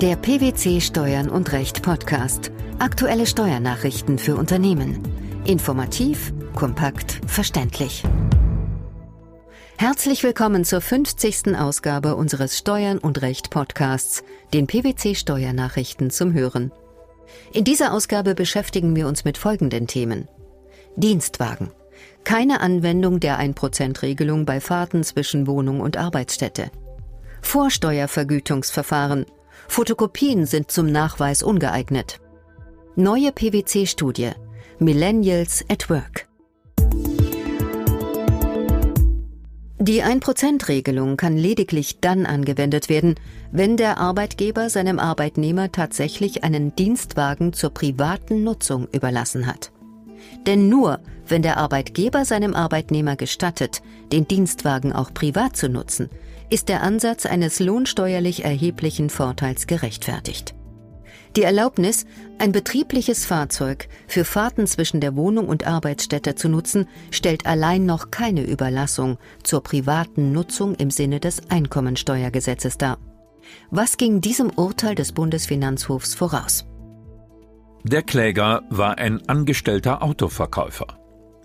Der PwC Steuern und Recht Podcast. Aktuelle Steuernachrichten für Unternehmen. Informativ, kompakt, verständlich. Herzlich willkommen zur 50. Ausgabe unseres Steuern und Recht Podcasts, den PwC Steuernachrichten zum Hören. In dieser Ausgabe beschäftigen wir uns mit folgenden Themen. Dienstwagen. Keine Anwendung der 1%-Regelung bei Fahrten zwischen Wohnung und Arbeitsstätte. Vorsteuervergütungsverfahren. Fotokopien sind zum Nachweis ungeeignet. Neue PwC-Studie. Millennials at Work. Die 1%-Regelung kann lediglich dann angewendet werden, wenn der Arbeitgeber seinem Arbeitnehmer tatsächlich einen Dienstwagen zur privaten Nutzung überlassen hat. Denn nur wenn der Arbeitgeber seinem Arbeitnehmer gestattet, den Dienstwagen auch privat zu nutzen, ist der Ansatz eines lohnsteuerlich erheblichen Vorteils gerechtfertigt. Die Erlaubnis, ein betriebliches Fahrzeug für Fahrten zwischen der Wohnung und Arbeitsstätte zu nutzen, stellt allein noch keine Überlassung zur privaten Nutzung im Sinne des Einkommensteuergesetzes dar. Was ging diesem Urteil des Bundesfinanzhofs voraus? Der Kläger war ein angestellter Autoverkäufer.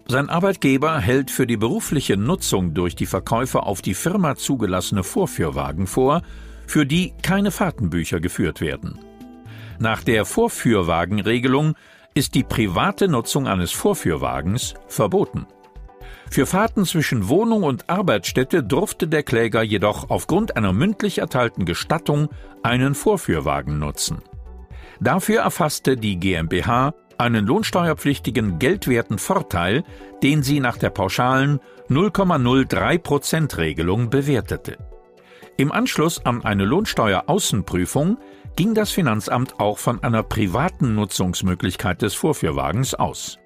Sein Arbeitgeber hält für die berufliche Nutzung durch die Verkäufer auf die Firma zugelassene Vorführwagen vor, für die keine Fahrtenbücher geführt werden. Nach der Vorführwagenregelung ist die private Nutzung eines Vorführwagens verboten. Für Fahrten zwischen Wohnung und Arbeitsstätte durfte der Kläger jedoch aufgrund einer mündlich erteilten Gestattung einen Vorführwagen nutzen. Dafür erfasste die GmbH einen lohnsteuerpflichtigen geldwerten Vorteil, den sie nach der pauschalen 0,03% Regelung bewertete. Im Anschluss an eine Lohnsteueraußenprüfung ging das Finanzamt auch von einer privaten Nutzungsmöglichkeit des Vorführwagens aus.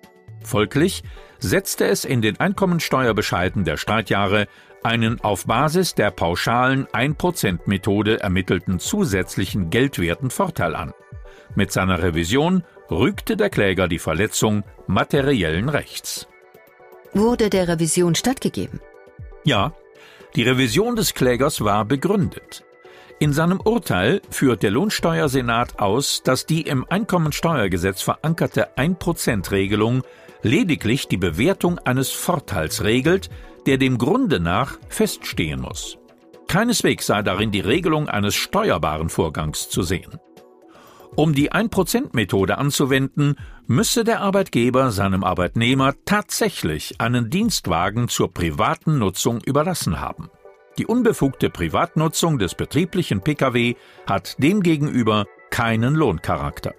Folglich setzte es in den Einkommensteuerbescheiden der Streitjahre einen auf Basis der pauschalen 1%-Methode ermittelten zusätzlichen geldwerten Vorteil an. Mit seiner Revision rügte der Kläger die Verletzung materiellen Rechts. Wurde der Revision stattgegeben? Ja, die Revision des Klägers war begründet. In seinem Urteil führt der Lohnsteuersenat aus, dass die im Einkommensteuergesetz verankerte 1%-Regelung lediglich die Bewertung eines Vorteils regelt, der dem Grunde nach feststehen muss. Keineswegs sei darin die Regelung eines steuerbaren Vorgangs zu sehen. Um die 1%-Methode anzuwenden, müsse der Arbeitgeber seinem Arbeitnehmer tatsächlich einen Dienstwagen zur privaten Nutzung überlassen haben. Die unbefugte Privatnutzung des betrieblichen Pkw hat demgegenüber keinen Lohncharakter.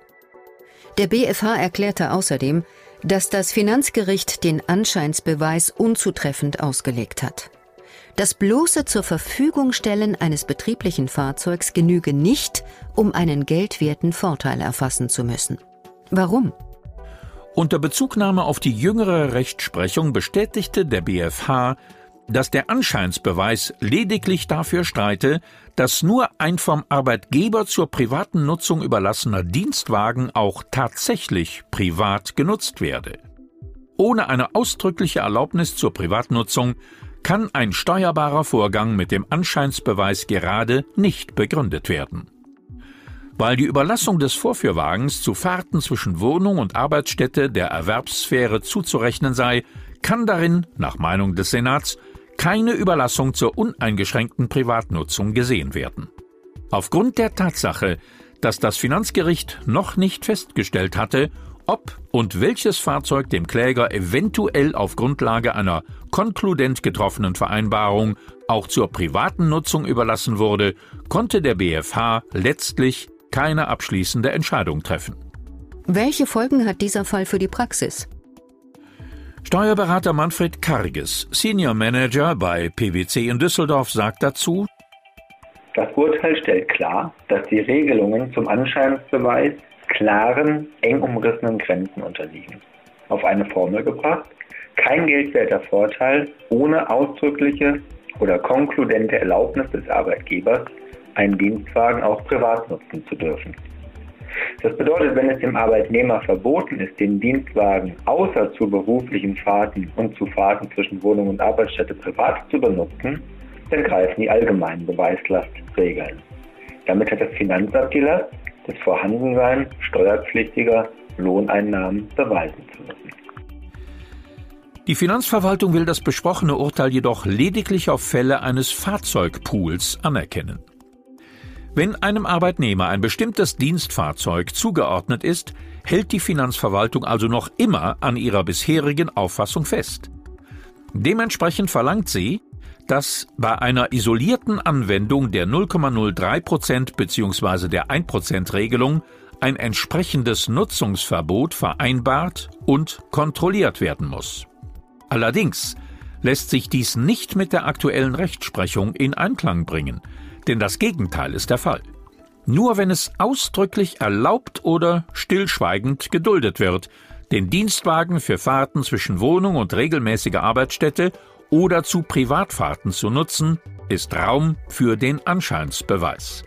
Der BFH erklärte außerdem, dass das Finanzgericht den Anscheinsbeweis unzutreffend ausgelegt hat. Das bloße zur Verfügung stellen eines betrieblichen Fahrzeugs genüge nicht, um einen geldwerten Vorteil erfassen zu müssen. Warum? Unter Bezugnahme auf die jüngere Rechtsprechung bestätigte der BfH, dass der Anscheinsbeweis lediglich dafür streite, dass nur ein vom Arbeitgeber zur privaten Nutzung überlassener Dienstwagen auch tatsächlich privat genutzt werde. Ohne eine ausdrückliche Erlaubnis zur Privatnutzung kann ein steuerbarer Vorgang mit dem Anscheinsbeweis gerade nicht begründet werden. Weil die Überlassung des Vorführwagens zu Fahrten zwischen Wohnung und Arbeitsstätte der Erwerbssphäre zuzurechnen sei, kann darin, nach Meinung des Senats, keine Überlassung zur uneingeschränkten Privatnutzung gesehen werden. Aufgrund der Tatsache, dass das Finanzgericht noch nicht festgestellt hatte, ob und welches Fahrzeug dem Kläger eventuell auf Grundlage einer konkludent getroffenen Vereinbarung auch zur privaten Nutzung überlassen wurde, konnte der BfH letztlich keine abschließende Entscheidung treffen. Welche Folgen hat dieser Fall für die Praxis? Steuerberater Manfred Karges, Senior Manager bei PwC in Düsseldorf, sagt dazu, das Urteil stellt klar, dass die Regelungen zum Anscheinsbeweis klaren, eng umrissenen Grenzen unterliegen. Auf eine Formel gebracht, kein geldwerter Vorteil ohne ausdrückliche oder konkludente Erlaubnis des Arbeitgebers, einen Dienstwagen auch privat nutzen zu dürfen. Das bedeutet, wenn es dem Arbeitnehmer verboten ist, den Dienstwagen außer zu beruflichen Fahrten und zu Fahrten zwischen Wohnung und Arbeitsstätte privat zu benutzen, dann greifen die allgemeinen Beweislastregeln. Damit hat das Finanzamt die Last, das Vorhandensein steuerpflichtiger Lohneinnahmen beweisen zu müssen. Die Finanzverwaltung will das besprochene Urteil jedoch lediglich auf Fälle eines Fahrzeugpools anerkennen. Wenn einem Arbeitnehmer ein bestimmtes Dienstfahrzeug zugeordnet ist, hält die Finanzverwaltung also noch immer an ihrer bisherigen Auffassung fest. Dementsprechend verlangt sie, dass bei einer isolierten Anwendung der 0,03% bzw. der 1% Regelung ein entsprechendes Nutzungsverbot vereinbart und kontrolliert werden muss. Allerdings lässt sich dies nicht mit der aktuellen Rechtsprechung in Einklang bringen, denn das Gegenteil ist der Fall. Nur wenn es ausdrücklich erlaubt oder stillschweigend geduldet wird, den Dienstwagen für Fahrten zwischen Wohnung und regelmäßiger Arbeitsstätte oder zu Privatfahrten zu nutzen, ist Raum für den Anscheinsbeweis.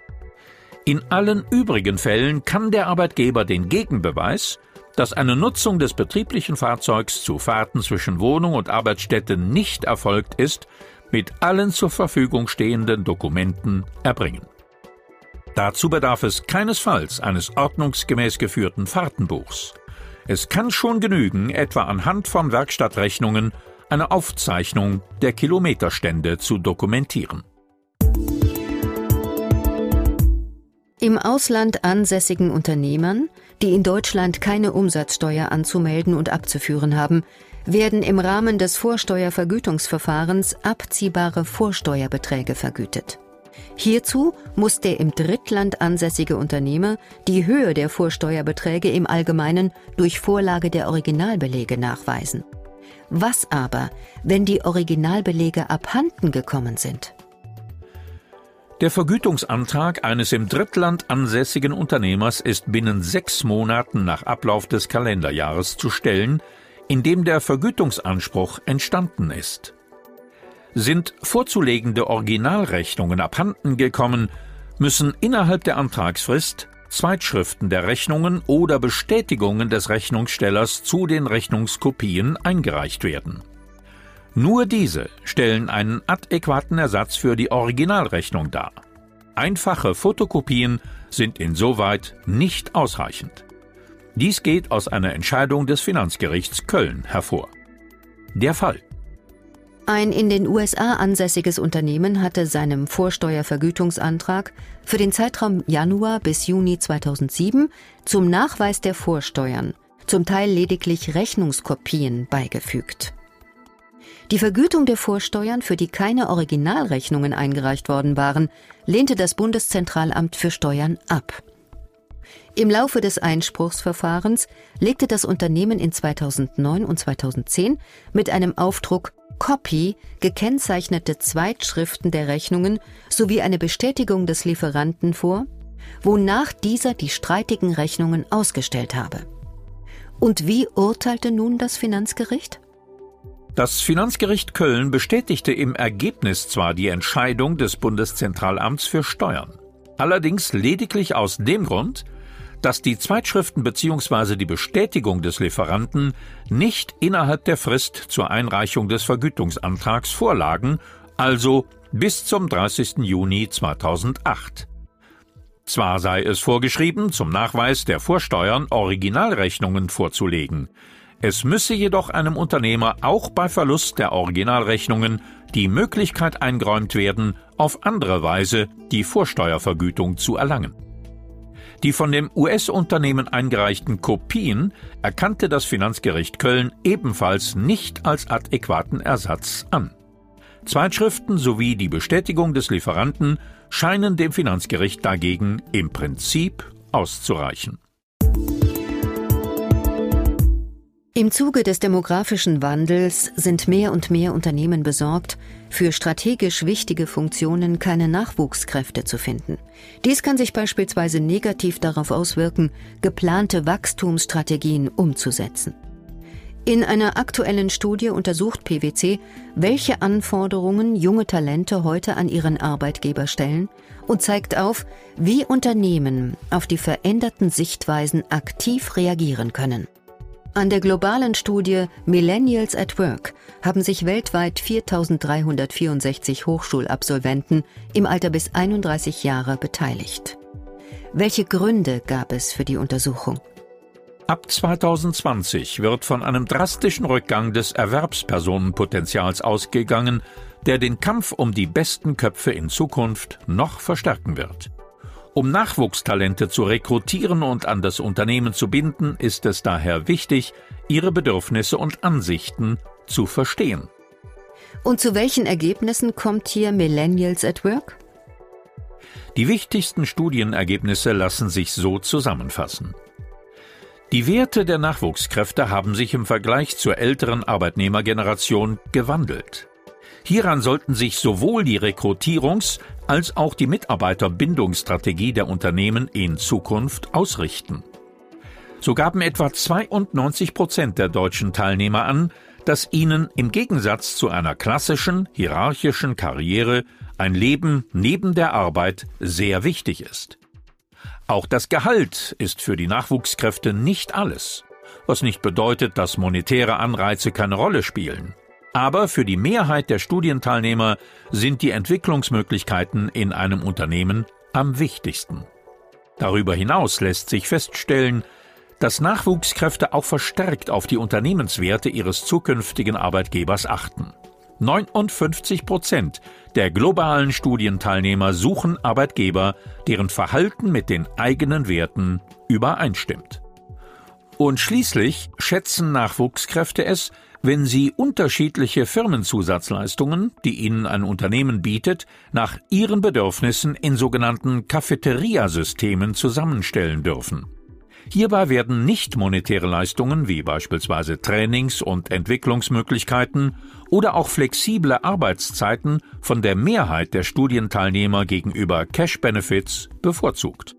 In allen übrigen Fällen kann der Arbeitgeber den Gegenbeweis, dass eine Nutzung des betrieblichen Fahrzeugs zu Fahrten zwischen Wohnung und Arbeitsstätte nicht erfolgt ist, mit allen zur Verfügung stehenden Dokumenten erbringen. Dazu bedarf es keinesfalls eines ordnungsgemäß geführten Fahrtenbuchs. Es kann schon genügen, etwa anhand von Werkstattrechnungen eine Aufzeichnung der Kilometerstände zu dokumentieren. Im Ausland ansässigen Unternehmern, die in Deutschland keine Umsatzsteuer anzumelden und abzuführen haben, werden im Rahmen des Vorsteuervergütungsverfahrens abziehbare Vorsteuerbeträge vergütet. Hierzu muss der im Drittland ansässige Unternehmer die Höhe der Vorsteuerbeträge im Allgemeinen durch Vorlage der Originalbelege nachweisen. Was aber, wenn die Originalbelege abhanden gekommen sind? Der Vergütungsantrag eines im Drittland ansässigen Unternehmers ist binnen sechs Monaten nach Ablauf des Kalenderjahres zu stellen, in dem der Vergütungsanspruch entstanden ist. Sind vorzulegende Originalrechnungen abhanden gekommen, müssen innerhalb der Antragsfrist Zweitschriften der Rechnungen oder Bestätigungen des Rechnungsstellers zu den Rechnungskopien eingereicht werden. Nur diese stellen einen adäquaten Ersatz für die Originalrechnung dar. Einfache Fotokopien sind insoweit nicht ausreichend. Dies geht aus einer Entscheidung des Finanzgerichts Köln hervor. Der Fall ein in den USA ansässiges Unternehmen hatte seinem Vorsteuervergütungsantrag für den Zeitraum Januar bis Juni 2007 zum Nachweis der Vorsteuern zum Teil lediglich Rechnungskopien beigefügt. Die Vergütung der Vorsteuern, für die keine Originalrechnungen eingereicht worden waren, lehnte das Bundeszentralamt für Steuern ab. Im Laufe des Einspruchsverfahrens legte das Unternehmen in 2009 und 2010 mit einem Aufdruck Copy gekennzeichnete Zweitschriften der Rechnungen sowie eine Bestätigung des Lieferanten vor, wonach dieser die streitigen Rechnungen ausgestellt habe. Und wie urteilte nun das Finanzgericht? Das Finanzgericht Köln bestätigte im Ergebnis zwar die Entscheidung des Bundeszentralamts für Steuern, allerdings lediglich aus dem Grund, dass die Zweitschriften bzw. die Bestätigung des Lieferanten nicht innerhalb der Frist zur Einreichung des Vergütungsantrags vorlagen, also bis zum 30. Juni 2008. Zwar sei es vorgeschrieben, zum Nachweis der Vorsteuern Originalrechnungen vorzulegen, es müsse jedoch einem Unternehmer auch bei Verlust der Originalrechnungen die Möglichkeit eingeräumt werden, auf andere Weise die Vorsteuervergütung zu erlangen. Die von dem US-Unternehmen eingereichten Kopien erkannte das Finanzgericht Köln ebenfalls nicht als adäquaten Ersatz an. Zweitschriften sowie die Bestätigung des Lieferanten scheinen dem Finanzgericht dagegen im Prinzip auszureichen. Im Zuge des demografischen Wandels sind mehr und mehr Unternehmen besorgt, für strategisch wichtige Funktionen keine Nachwuchskräfte zu finden. Dies kann sich beispielsweise negativ darauf auswirken, geplante Wachstumsstrategien umzusetzen. In einer aktuellen Studie untersucht PwC, welche Anforderungen junge Talente heute an ihren Arbeitgeber stellen und zeigt auf, wie Unternehmen auf die veränderten Sichtweisen aktiv reagieren können. An der globalen Studie Millennials at Work haben sich weltweit 4.364 Hochschulabsolventen im Alter bis 31 Jahre beteiligt. Welche Gründe gab es für die Untersuchung? Ab 2020 wird von einem drastischen Rückgang des Erwerbspersonenpotenzials ausgegangen, der den Kampf um die besten Köpfe in Zukunft noch verstärken wird. Um Nachwuchstalente zu rekrutieren und an das Unternehmen zu binden, ist es daher wichtig, ihre Bedürfnisse und Ansichten zu verstehen. Und zu welchen Ergebnissen kommt hier Millennials at Work? Die wichtigsten Studienergebnisse lassen sich so zusammenfassen. Die Werte der Nachwuchskräfte haben sich im Vergleich zur älteren Arbeitnehmergeneration gewandelt. Hieran sollten sich sowohl die Rekrutierungs- als auch die Mitarbeiterbindungsstrategie der Unternehmen in Zukunft ausrichten. So gaben etwa 92 Prozent der deutschen Teilnehmer an, dass ihnen im Gegensatz zu einer klassischen, hierarchischen Karriere ein Leben neben der Arbeit sehr wichtig ist. Auch das Gehalt ist für die Nachwuchskräfte nicht alles, was nicht bedeutet, dass monetäre Anreize keine Rolle spielen. Aber für die Mehrheit der Studienteilnehmer sind die Entwicklungsmöglichkeiten in einem Unternehmen am wichtigsten. Darüber hinaus lässt sich feststellen, dass Nachwuchskräfte auch verstärkt auf die Unternehmenswerte ihres zukünftigen Arbeitgebers achten. 59 Prozent der globalen Studienteilnehmer suchen Arbeitgeber, deren Verhalten mit den eigenen Werten übereinstimmt. Und schließlich schätzen Nachwuchskräfte es, wenn Sie unterschiedliche Firmenzusatzleistungen, die Ihnen ein Unternehmen bietet, nach Ihren Bedürfnissen in sogenannten Cafeteria-Systemen zusammenstellen dürfen. Hierbei werden nicht monetäre Leistungen wie beispielsweise Trainings- und Entwicklungsmöglichkeiten oder auch flexible Arbeitszeiten von der Mehrheit der Studienteilnehmer gegenüber Cash Benefits bevorzugt.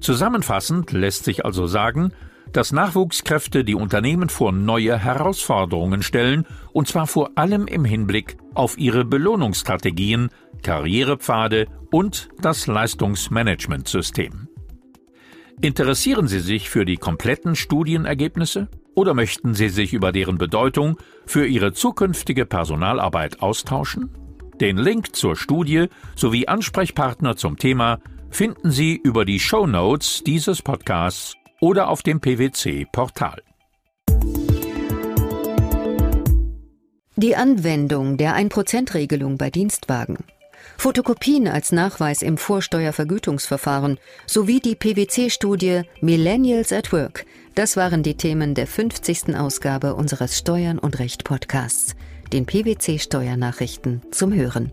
Zusammenfassend lässt sich also sagen, dass Nachwuchskräfte die Unternehmen vor neue Herausforderungen stellen, und zwar vor allem im Hinblick auf ihre Belohnungsstrategien, Karrierepfade und das Leistungsmanagementsystem. Interessieren Sie sich für die kompletten Studienergebnisse oder möchten Sie sich über deren Bedeutung für Ihre zukünftige Personalarbeit austauschen? Den Link zur Studie sowie Ansprechpartner zum Thema finden Sie über die Show Notes dieses Podcasts oder auf dem PwC-Portal. Die Anwendung der 1%-Regelung bei Dienstwagen, Fotokopien als Nachweis im Vorsteuervergütungsverfahren sowie die PwC-Studie Millennials at Work, das waren die Themen der 50. Ausgabe unseres Steuern und Recht Podcasts, den PwC Steuernachrichten zum Hören.